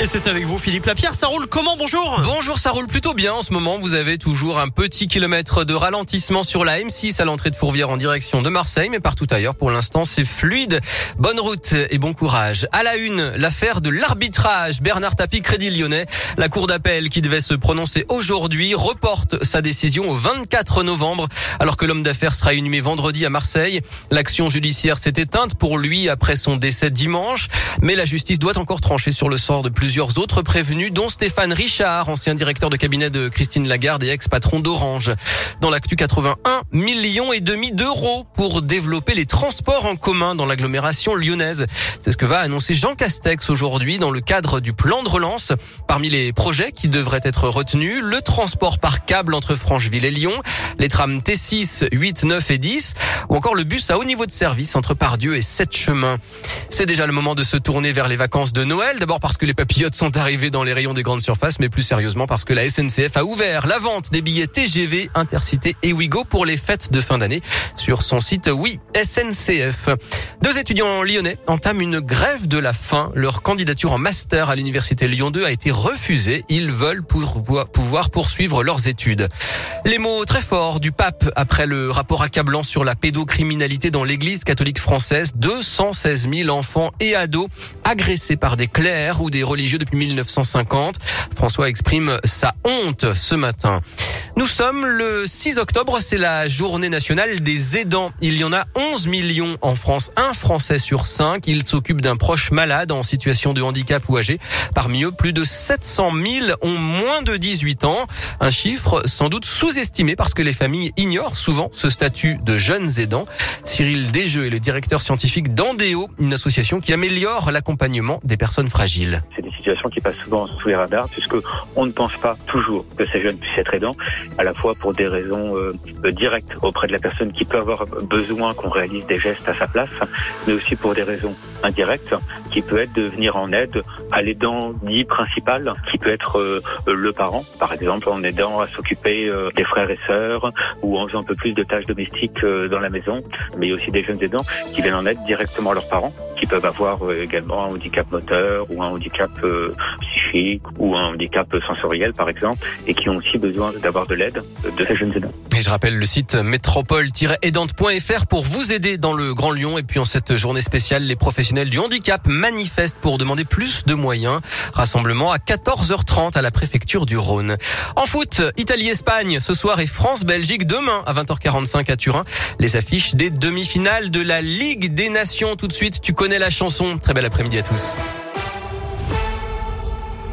Et c'est avec vous Philippe Lapierre, ça roule comment bonjour Bonjour, ça roule plutôt bien en ce moment. Vous avez toujours un petit kilomètre de ralentissement sur la M6 à l'entrée de Fourvière en direction de Marseille, mais partout ailleurs pour l'instant c'est fluide. Bonne route et bon courage. À la une, l'affaire de l'arbitrage. Bernard Tapie, Crédit Lyonnais. La cour d'appel qui devait se prononcer aujourd'hui reporte sa décision au 24 novembre alors que l'homme d'affaires sera inhumé vendredi à Marseille. L'action judiciaire s'est éteinte pour lui après son décès dimanche, mais la justice doit encore trancher sur le sort de plusieurs plusieurs autres prévenus, dont Stéphane Richard, ancien directeur de cabinet de Christine Lagarde et ex-patron d'Orange. Dans l'actu 81 millions et demi d'euros pour développer les transports en commun dans l'agglomération lyonnaise. C'est ce que va annoncer Jean Castex aujourd'hui dans le cadre du plan de relance. Parmi les projets qui devraient être retenus, le transport par câble entre Francheville et Lyon, les trams T6, 8, 9 et 10, ou encore le bus à haut niveau de service entre Pardieu et Sept Chemins. C'est déjà le moment de se tourner vers les vacances de Noël. D'abord parce que les papillotes sont arrivés dans les rayons des grandes surfaces, mais plus sérieusement parce que la SNCF a ouvert la vente des billets TGV, Intercité et Ouigo pour les fêtes de fin d'année sur son site Oui SNCF. Deux étudiants lyonnais entament une grève de la faim. Leur candidature en master à l'université Lyon 2 a été refusée. Ils veulent pouvoir poursuivre leurs études. Les mots très forts du pape après le rapport accablant sur la pédocriminalité dans l'église catholique française. 216 000 enfants et ados agressés par des clercs ou des religieux depuis 1950. François exprime sa honte ce matin. Nous sommes le 6 octobre, c'est la journée nationale des aidants. Il y en a 11 millions en France, un Français sur cinq. Ils s'occupent d'un proche malade en situation de handicap ou âgé. Parmi eux, plus de 700 000 ont moins de 18 ans. Un chiffre sans doute sous-estimé parce que les familles ignorent souvent ce statut de jeunes aidants. Cyril Desjeux est le directeur scientifique d'Andéo, une association qui améliore l'accompagnement des personnes fragiles qui passe souvent sous les radars, puisque on ne pense pas toujours que ces jeunes puissent être aidants, à la fois pour des raisons euh, directes auprès de la personne qui peut avoir besoin qu'on réalise des gestes à sa place, mais aussi pour des raisons indirectes, qui peut être de venir en aide à l'aidant dit principal, qui peut être euh, le parent, par exemple, en aidant à s'occuper euh, des frères et sœurs, ou en faisant un peu plus de tâches domestiques dans la maison, mais il y a aussi des jeunes aidants qui viennent en aide directement à leurs parents, qui peuvent avoir également un handicap moteur ou un handicap psychique ou un handicap sensoriel par exemple et qui ont aussi besoin d'avoir de l'aide de ces jeunes aidants. Et je rappelle le site métropole-aidante.fr pour vous aider dans le Grand Lyon et puis en cette journée spéciale les professionnels du handicap manifestent pour demander plus de moyens. Rassemblement à 14h30 à la préfecture du Rhône. En foot, Italie-Espagne ce soir et France-Belgique demain à 20h45 à Turin. Les affiches des demi-finales de la Ligue des Nations tout de suite. Tu connais la chanson. Très bel après-midi à tous.